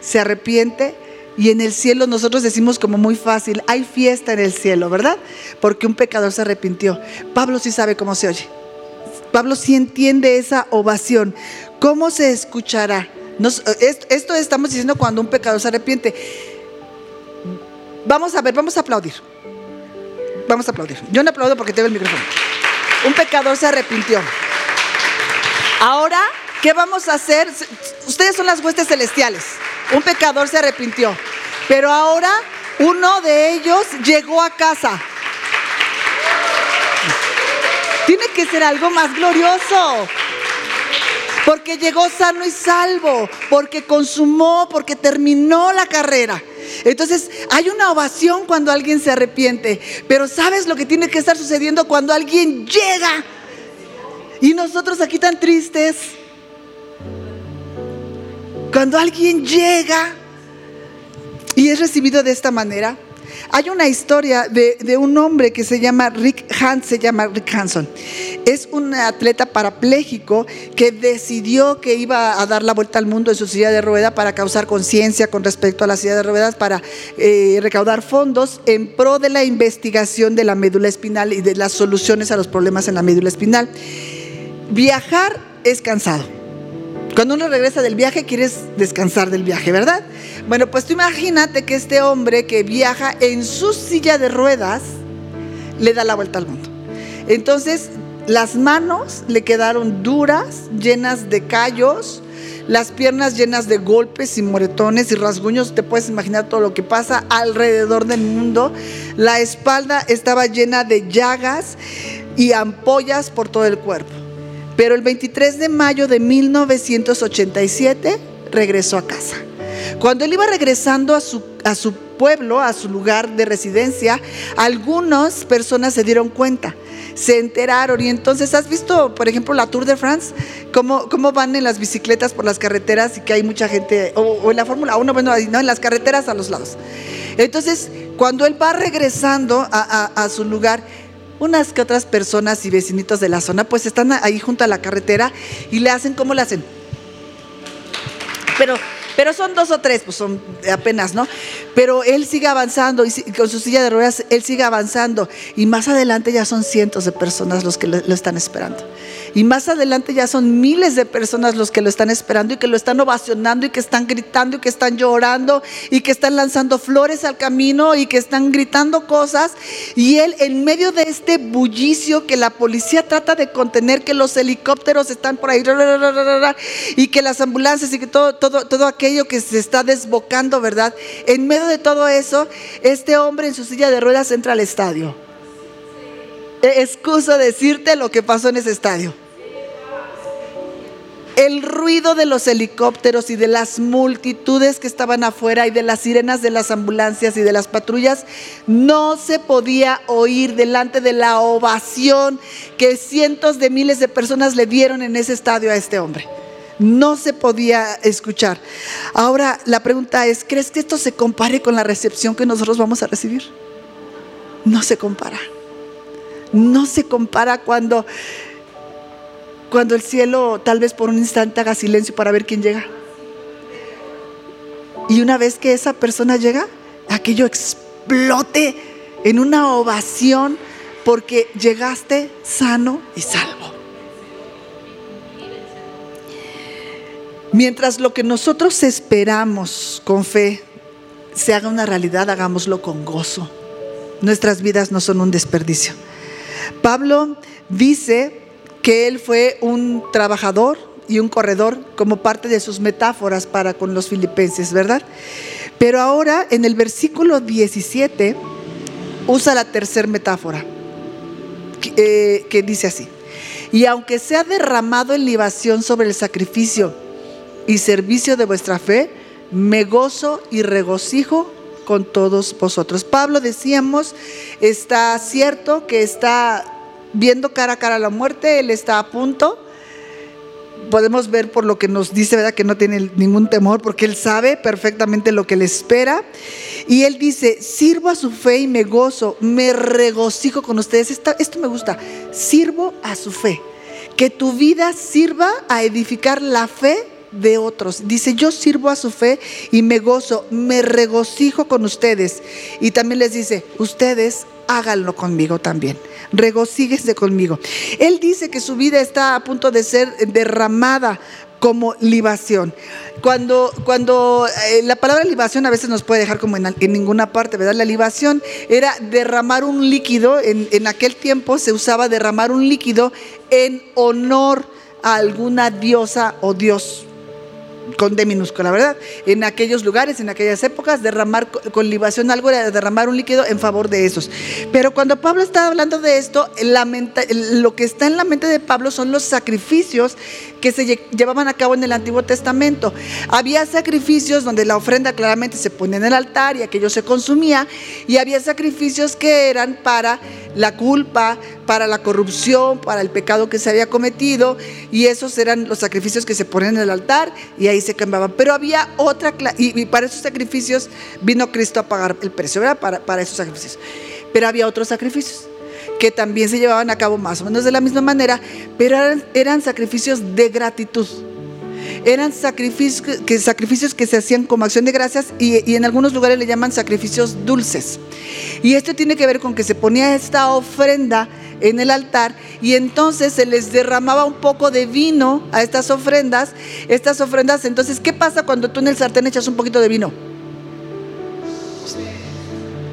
se arrepiente y en el cielo nosotros decimos como muy fácil, hay fiesta en el cielo, ¿verdad? Porque un pecador se arrepintió. Pablo sí sabe cómo se oye. Pablo sí entiende esa ovación. ¿Cómo se escuchará? Esto estamos diciendo cuando un pecador se arrepiente. Vamos a ver, vamos a aplaudir. Vamos a aplaudir. Yo no aplaudo porque tengo el micrófono. Un pecador se arrepintió. Ahora, ¿qué vamos a hacer? Ustedes son las huestes celestiales. Un pecador se arrepintió. Pero ahora uno de ellos llegó a casa. Tiene que ser algo más glorioso porque llegó sano y salvo, porque consumó, porque terminó la carrera. Entonces hay una ovación cuando alguien se arrepiente, pero ¿sabes lo que tiene que estar sucediendo cuando alguien llega? Y nosotros aquí tan tristes. Cuando alguien llega y es recibido de esta manera, hay una historia de, un hombre que se llama Rick Hans, se llama Rick Hanson. Es un atleta parapléjico que decidió que iba a dar la vuelta al mundo en su silla de ruedas para causar conciencia con respecto a la silla de ruedas, para eh, recaudar fondos en pro de la investigación de la médula espinal y de las soluciones a los problemas en la médula espinal. Viajar es cansado. Cuando uno regresa del viaje, quieres descansar del viaje, ¿verdad? Bueno, pues tú imagínate que este hombre que viaja en su silla de ruedas le da la vuelta al mundo. Entonces, las manos le quedaron duras, llenas de callos, las piernas llenas de golpes y moretones y rasguños, te puedes imaginar todo lo que pasa alrededor del mundo. La espalda estaba llena de llagas y ampollas por todo el cuerpo. Pero el 23 de mayo de 1987 regresó a casa. Cuando él iba regresando a su, a su pueblo, a su lugar de residencia, algunas personas se dieron cuenta, se enteraron. Y entonces, ¿has visto, por ejemplo, la Tour de France? ¿Cómo, cómo van en las bicicletas por las carreteras y que hay mucha gente, o, en la Fórmula 1, bueno, ¿no? en las carreteras a los lados. Entonces, cuando él va regresando a, a su lugar, unas que otras personas y vecinitos de la zona, pues están ahí junto a la carretera y le hacen como le hacen. Pero pero son dos o tres, pues son apenas, ¿no? Pero él sigue avanzando y con su silla de ruedas, él sigue avanzando. Y más adelante ya son cientos de personas los que lo, están esperando. Y más adelante ya son miles de personas los que lo están esperando y que lo están ovacionando y que están gritando y que están llorando y que están lanzando flores al camino y que están gritando cosas. Y él en medio de este bullicio que la policía trata de contener, que los helicópteros están por ahí y que las ambulancias y que todo, todo, todo aquello que se está desbocando, ¿verdad? En medio de todo eso, este hombre en su silla de ruedas entra al estadio. E, excuso decirte lo que pasó en ese estadio. El ruido de los helicópteros y de las multitudes que estaban afuera y de las sirenas de las ambulancias y de las patrullas no se podía oír delante de la ovación que cientos de miles de personas le dieron en ese estadio a este hombre. No se podía escuchar. Ahora la pregunta es, ¿crees que esto se compare con la recepción que nosotros vamos a recibir? No se compara. No se compara cuando cuando el cielo tal vez por un instante haga silencio para ver quién llega. Y una vez que esa persona llega, aquello explote en una ovación porque llegaste sano y salvo. Mientras lo que nosotros esperamos con fe se haga una realidad, hagámoslo con gozo. Nuestras vidas no son un desperdicio. Pablo dice que él fue un trabajador y un corredor como parte de sus metáforas para con los filipenses, ¿verdad? Pero ahora en el versículo 17 usa la tercera metáfora, que, eh, dice así, y aunque sea derramado en libación sobre el sacrificio y servicio de vuestra fe, me gozo y regocijo con todos vosotros. Pablo, decíamos, está cierto que está viendo cara a cara la muerte, Él está a punto. Podemos ver por lo que nos dice, ¿verdad? Que no tiene ningún temor porque Él sabe perfectamente lo que le espera. Y Él dice, sirvo a su fe y me gozo, me regocijo con ustedes. esto me gusta, sirvo a su fe. Que tu vida sirva a edificar la fe de otros. Dice, yo sirvo a su fe y me gozo, me regocijo con ustedes. Y también les dice, ustedes háganlo conmigo también. Regocíguese conmigo. Él dice que su vida está a punto de ser derramada como libación. Cuando, cuando eh, la palabra libación a veces nos puede dejar como en, ninguna parte, ¿verdad? La libación era derramar un líquido, en, en aquel tiempo se usaba derramar un líquido en honor a alguna diosa o dios con D minúscula, ¿verdad? En aquellos lugares, en aquellas épocas, derramar con libación algo era derramar un líquido en favor de esos. Pero cuando Pablo está hablando de esto, lo que está en la mente de Pablo son los sacrificios que se llevaban a cabo en el Antiguo Testamento. Había sacrificios donde la ofrenda claramente se ponía en el altar y aquello se consumía, y había sacrificios que eran para la culpa, para la corrupción, para el pecado que se había cometido, y esos eran los sacrificios que se ponían en el altar y ahí se cambiaban. Pero había otra, y, y para esos sacrificios vino Cristo a pagar el precio, ¿verdad? Para, para esos sacrificios. Pero había otros sacrificios que también se llevaban a cabo más o menos de la misma manera, pero eran, sacrificios de gratitud. Eran sacrificios que, sacrificios que se hacían como acción de gracias y, en algunos lugares le llaman sacrificios dulces. Y esto tiene que ver con que se ponía esta ofrenda en el altar y entonces se les derramaba un poco de vino a estas ofrendas. Estas ofrendas, entonces, ¿qué pasa cuando tú en el sartén echas un poquito de vino?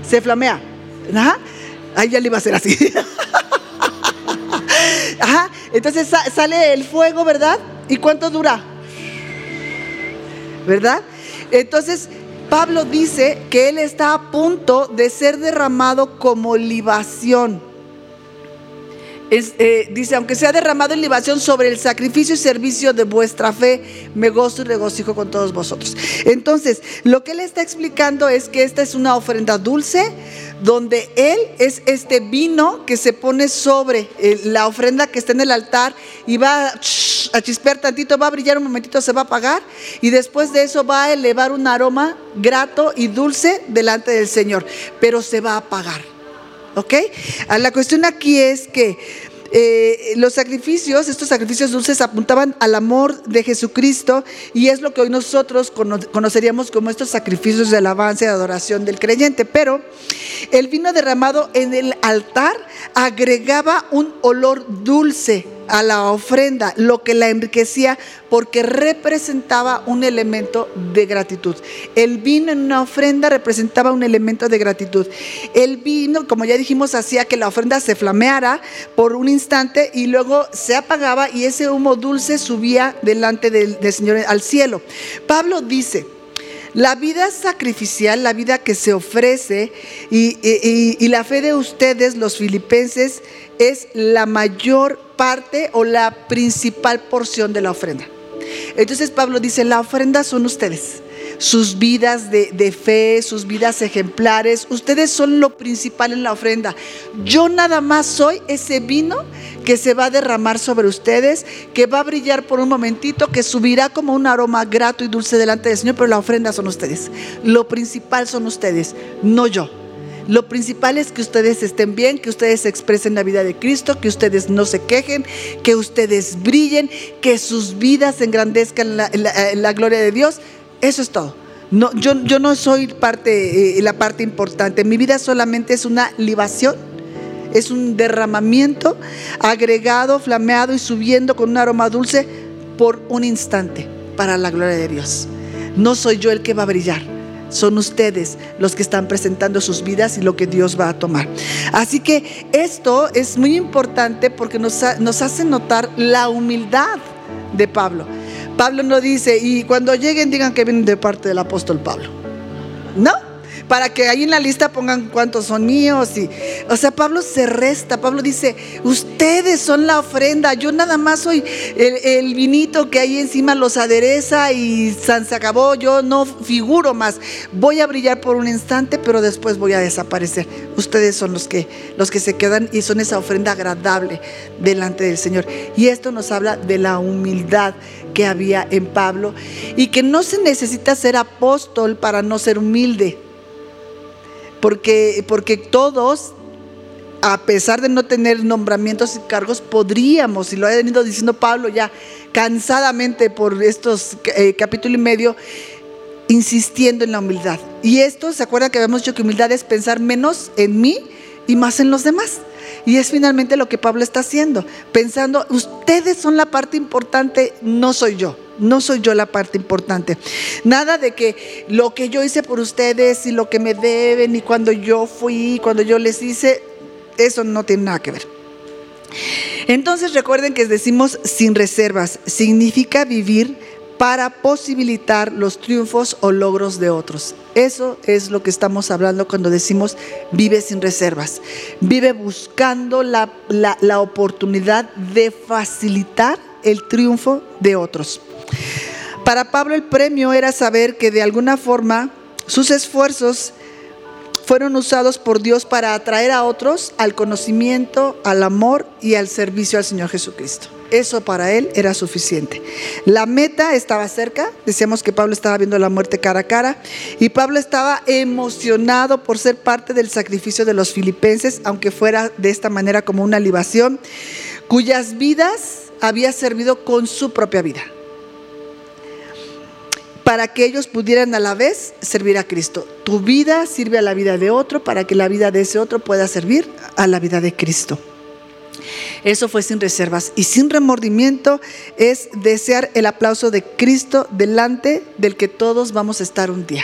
Se flamea. ¿verdad? Ahí ya le iba a ser así. Ajá, entonces sale el fuego, ¿verdad? ¿Y cuánto dura? ¿Verdad? Entonces, Pablo dice que él está a punto de ser derramado como libación. Eh, dice, aunque sea derramado en libación sobre el sacrificio y servicio de vuestra fe, me gozo y regocijo con todos vosotros. Entonces, lo que él está explicando es que esta es una ofrenda dulce, donde él es este vino que se pone sobre eh, la ofrenda que está en el altar y va a chispear tantito, va a brillar un momentito, se va a apagar y después de eso va a elevar un aroma grato y dulce delante del Señor, pero se va a apagar. ¿Ok? Ah, la cuestión aquí es que eh, los sacrificios, estos sacrificios dulces apuntaban al amor de Jesucristo y es lo que hoy nosotros conoceríamos como estos sacrificios de alabanza y adoración del creyente. Pero el vino derramado en el altar agregaba un olor dulce a la ofrenda, lo que la enriquecía porque representaba un elemento de gratitud. El vino en una ofrenda representaba un elemento de gratitud. El vino, como ya dijimos, hacía que la ofrenda se flameara por un instante y luego se apagaba y ese humo dulce subía delante del, Señor al cielo. Pablo dice, la vida sacrificial, la vida que se ofrece y, la fe de ustedes, los filipenses, es la mayor parte o la principal porción de la ofrenda. Entonces Pablo dice, la ofrenda son ustedes. Sus vidas de, fe, sus vidas ejemplares. Ustedes son lo principal en la ofrenda. Yo nada más soy ese vino que se va a derramar sobre ustedes, que va a brillar por un momentito, que subirá como un aroma grato y dulce delante del Señor, pero la ofrenda son ustedes. Lo principal son ustedes, no yo. Lo principal es que ustedes estén bien, que ustedes expresen la vida de Cristo, que ustedes no se quejen, que ustedes brillen, que sus vidas engrandezcan la, gloria de Dios. Eso es todo. Yo no soy parte, eh, la parte importante. Mi vida solamente es una libación, es un derramamiento agregado, flameado y subiendo con un aroma dulce por un instante para la gloria de Dios. No soy yo el que va a brillar son ustedes los que están presentando sus vidas y lo que Dios va a tomar. Así que esto es muy importante porque nos, nos hace notar la humildad de Pablo. Pablo no dice, y cuando lleguen digan que vienen de parte del apóstol Pablo. No, para que ahí en la lista pongan cuántos son míos. Y, o sea, Pablo se resta, Pablo dice, ustedes son la ofrenda, yo nada más soy el, vinito que ahí encima los adereza y se acabó, yo no figuro más. Voy a brillar por un instante, pero después voy a desaparecer. Ustedes son los que, los que se quedan y son esa ofrenda agradable delante del Señor. Y esto nos habla de la humildad que había en Pablo y que no se necesita ser apóstol para no ser humilde porque, porque todos, a pesar de no tener nombramientos y cargos, podríamos, y lo ha venido diciendo Pablo ya cansadamente por estos eh, capítulo y medio, insistiendo en la humildad. Y esto, ¿se acuerdan que habíamos dicho que humildad es pensar menos en mí y más en los demás? Y es finalmente lo que Pablo está haciendo, pensando, ustedes son la parte importante, no soy yo. No soy yo la parte importante. Nada de que lo que yo hice por ustedes y lo que me deben y cuando yo fui, cuando yo les hice, eso no tiene nada que ver. Entonces recuerden que decimos sin reservas. Significa vivir para posibilitar los triunfos o logros de otros. Eso es lo que estamos hablando cuando decimos vive sin reservas. Vive buscando la, la oportunidad de facilitar el triunfo de otros. Para Pablo el premio era saber que de alguna forma sus esfuerzos fueron usados por Dios para atraer a otros al conocimiento, al amor y al servicio al Señor Jesucristo. Eso para él era suficiente. La meta estaba cerca, decíamos que Pablo estaba viendo la muerte cara a cara y Pablo estaba emocionado por ser parte del sacrificio de los filipenses, aunque fuera de esta manera como una libación, cuyas vidas había servido con su propia vida para que ellos pudieran a la vez servir a Cristo. Tu vida sirve a la vida de otro para que la vida de ese otro pueda servir a la vida de Cristo. Eso fue sin reservas y sin remordimiento es desear el aplauso de Cristo delante del que todos vamos a estar un día.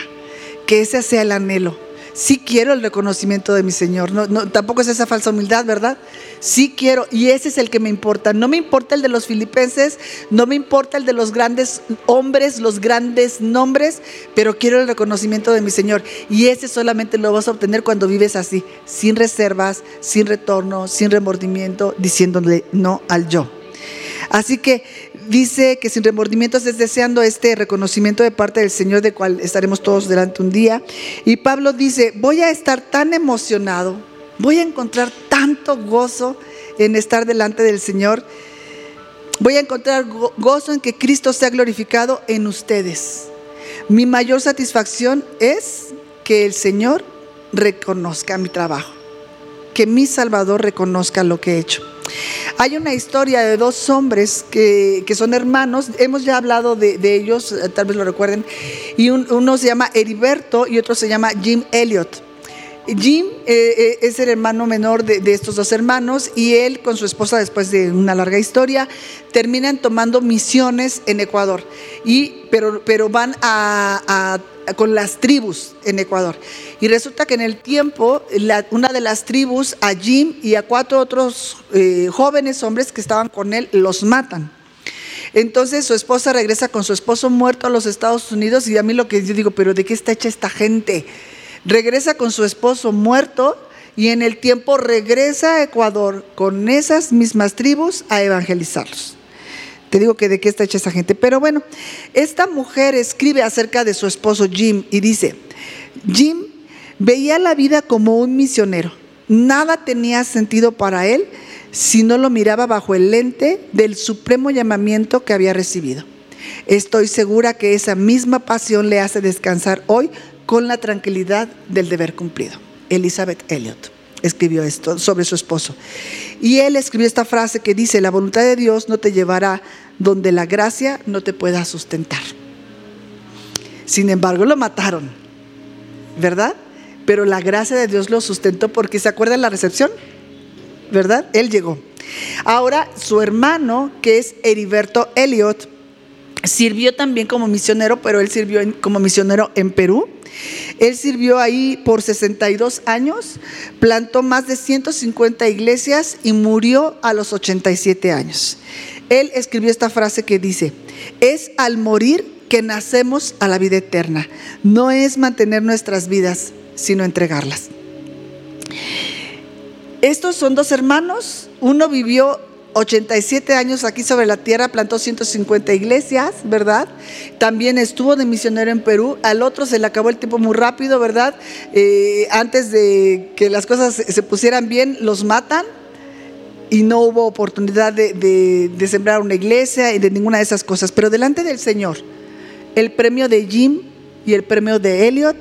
Que ese sea el anhelo sí quiero el reconocimiento de mi Señor. No, no, tampoco es esa falsa humildad, ¿verdad? Sí quiero, y ese es el que me importa. No me importa el de los filipenses, no me importa el de los grandes hombres, los grandes nombres, pero quiero el reconocimiento de mi Señor. Y ese solamente lo vas a obtener cuando vives así, sin reservas, sin retorno, sin remordimiento, diciéndole no al yo. Así que dice que sin remordimientos es deseando este reconocimiento de parte del Señor, de cual estaremos todos delante un día. Y Pablo dice, voy a estar tan emocionado, voy a encontrar tanto gozo en estar delante del Señor. Voy a encontrar gozo en que Cristo sea glorificado en ustedes. Mi mayor satisfacción es que el Señor reconozca mi trabajo, que mi Salvador reconozca lo que he hecho. Hay una historia de dos hombres que, son hermanos, hemos ya hablado de, ellos, eh, tal vez lo recuerden, y uno se llama Heriberto y otro se llama Jim Elliot. Jim eh, eh, es el hermano menor de, estos dos hermanos y él con su esposa, después de una larga historia, terminan tomando misiones en Ecuador, y, pero, pero van a con las tribus en Ecuador. Y resulta que en el tiempo, una de las tribus, a Jim y a cuatro otros eh, jóvenes hombres que estaban con él, los matan. Entonces su esposa regresa con su esposo muerto a los Estados Unidos y a mí lo que yo digo, pero ¿de qué está hecha esta gente? Regresa con su esposo muerto y en el tiempo regresa a Ecuador con esas mismas tribus a evangelizarlos. Te digo que de qué está hecha esa gente. Pero bueno, esta mujer escribe acerca de su esposo Jim y dice, Jim veía la vida como un misionero. Nada tenía sentido para él si no lo miraba bajo el lente del supremo llamamiento que había recibido. Estoy segura que esa misma pasión le hace descansar hoy con la tranquilidad del deber cumplido. Elizabeth Elliot escribió esto sobre su esposo. Y él escribió esta frase que dice, la voluntad de Dios no te llevará donde la gracia no te pueda sustentar. Sin embargo, lo mataron, ¿verdad? Pero la gracia de Dios lo sustentó porque se acuerdan la recepción, ¿verdad? Él llegó. Ahora, su hermano, que es Heriberto Elliot, sirvió también como misionero, pero él sirvió como misionero en Perú. Él sirvió ahí por 62 años, plantó más de 150 iglesias y murió a los 87 años. Él escribió esta frase que dice, es al morir que nacemos a la vida eterna. No es mantener nuestras vidas, sino entregarlas. Estos son dos hermanos. Uno vivió 87 años aquí sobre la tierra, plantó 150 iglesias, ¿verdad? También estuvo de misionero en Perú. Al otro se le acabó el tiempo muy rápido, ¿verdad? Eh, antes de que las cosas se pusieran bien, los matan y no hubo oportunidad de, de sembrar una iglesia y de ninguna de esas cosas. Pero delante del Señor, el premio de Jim y el premio de Elliot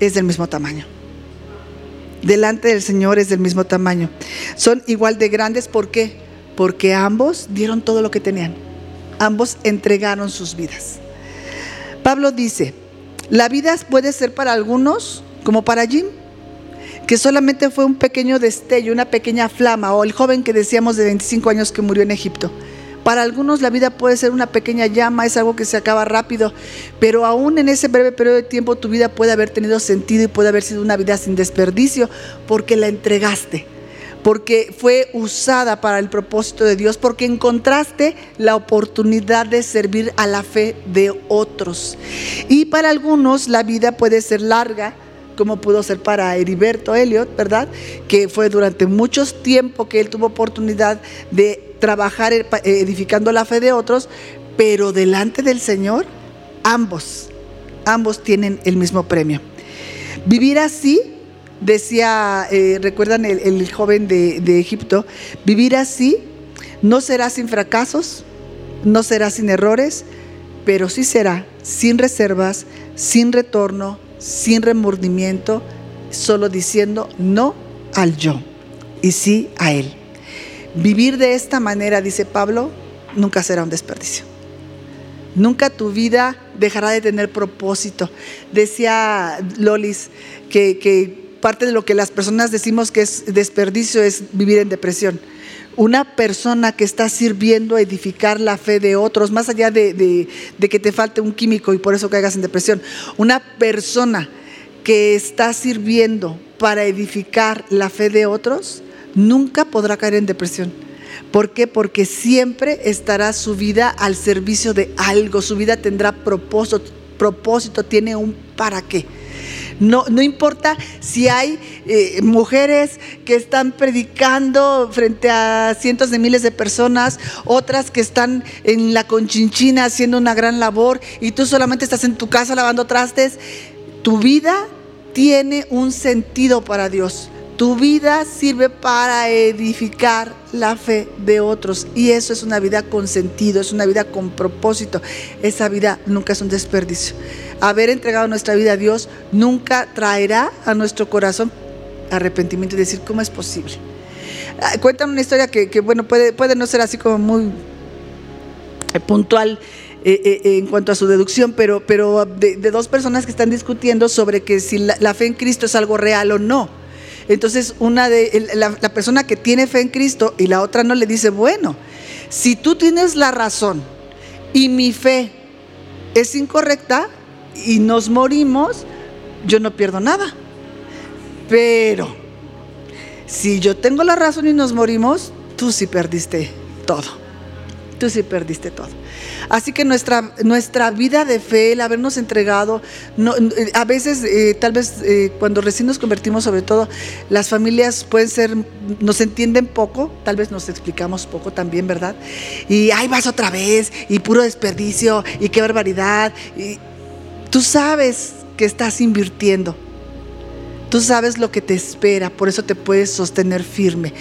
es del mismo tamaño delante del Señor es del mismo tamaño. Son igual de grandes, ¿por qué? Porque ambos dieron todo lo que tenían. Ambos entregaron sus vidas. Pablo dice, la vida puede ser para algunos como para Jim, que solamente fue un pequeño destello, una pequeña flama, o el joven que decíamos de 25 años que murió en Egipto. Para algunos la vida puede ser una pequeña llama, es algo que se acaba rápido, pero aún en ese breve periodo de tiempo tu vida puede haber tenido sentido y puede haber sido una vida sin desperdicio porque la entregaste porque fue usada para el propósito de Dios, porque encontraste la oportunidad de servir a la fe de otros. Y para algunos la vida puede ser larga, como pudo ser para Heriberto Elliot, ¿verdad? Que fue durante mucho tiempo que él tuvo oportunidad de trabajar edificando la fe de otros, pero delante del Señor, ambos, ambos tienen el mismo premio. Vivir así Decía, eh, recuerdan el, joven de, de Egipto, vivir así no será sin fracasos, no será sin errores, pero sí será sin reservas, sin retorno, sin remordimiento, solo diciendo no al yo y sí a él. Vivir de esta manera, dice Pablo, nunca será un desperdicio. Nunca tu vida dejará de tener propósito. Decía Lolis que, que parte de lo que las personas decimos que es desperdicio es vivir en depresión. Una persona que está sirviendo a edificar la fe de otros, más allá de, que te falte un químico y por eso caigas en depresión, una persona que está sirviendo para edificar la fe de otros, nunca podrá caer en depresión. ¿Por qué? Porque siempre estará su vida al servicio de algo, su vida tendrá propósito, propósito tiene un para qué. No, no importa si hay eh, mujeres que están predicando frente a cientos de miles de personas, otras que están en la conchinchina haciendo una gran labor y tú solamente estás en tu casa lavando trastes. Tu vida tiene un sentido para Dios. Tu vida sirve para edificar la fe de otros y eso es una vida con sentido, es una vida con propósito. Esa vida nunca es un desperdicio. Haber entregado nuestra vida a Dios nunca traerá a nuestro corazón arrepentimiento y decir, ¿cómo es posible? Cuentan una historia que, bueno, puede, puede no ser así como muy eh, puntual eh, eh, en cuanto a su deducción, pero, pero de, dos personas que están discutiendo sobre que si la fe en Cristo es algo real o no. Entonces, una de la, persona que tiene fe en Cristo y la otra no le dice, bueno, si tú tienes la razón y mi fe es incorrecta y nos morimos, yo no pierdo nada. Pero si yo tengo la razón y nos morimos, tú sí perdiste todo. tú sí perdiste todo. Así que nuestra, nuestra vida de fe, el habernos entregado, eh, a veces, eh, tal vez eh, cuando recién nos convertimos, sobre todo, las familias pueden ser, nos entienden poco, tal vez nos explicamos poco también, ¿verdad? Y ahí vas otra vez, y puro desperdicio, y qué barbaridad. Y tú sabes que estás invirtiendo. Tú sabes lo que te espera, por eso te puedes sostener firme.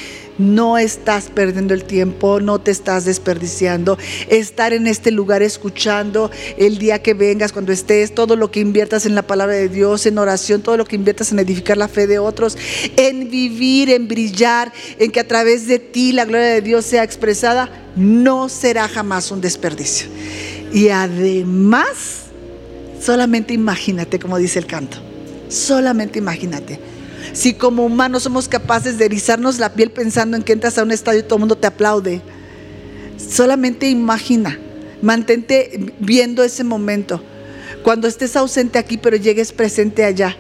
No estás perdiendo el tiempo, no te estás desperdiciando. Estar en este lugar escuchando el día que vengas, cuando estés, todo lo que inviertas en la palabra de Dios, en oración, todo lo que inviertas en edificar la fe de otros, en vivir, en brillar, en que a través de ti la gloria de Dios sea expresada, no será jamás un desperdicio. Y además, solamente imagínate, como dice el canto Solamente imagínate. Si como humanos somos capaces de erizarnos la piel pensando en que entras a un estadio y todo el mundo te aplaude, solamente imagina, mantente viendo ese momento. Cuando estés ausente aquí, pero llegues presente allá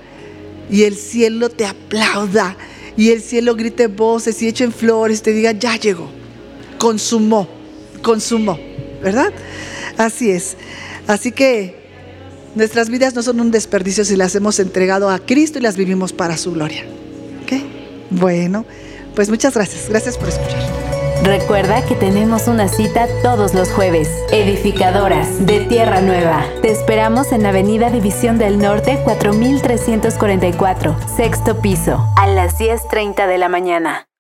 y el cielo te aplauda y el cielo grite voces y echen flores, te diga, ya llegó, consumó, consumó, ¿verdad? Así es. Así que Nuestras vidas no son un desperdicio si las hemos entregado a Cristo y las vivimos para su gloria. ¿Ok? Bueno, pues muchas gracias. Gracias por escuchar. Recuerda que tenemos una cita todos los jueves. Edificadoras de Tierra Nueva. Te esperamos en Avenida División del Norte 4344, sexto piso, a las 10.30 de la mañana.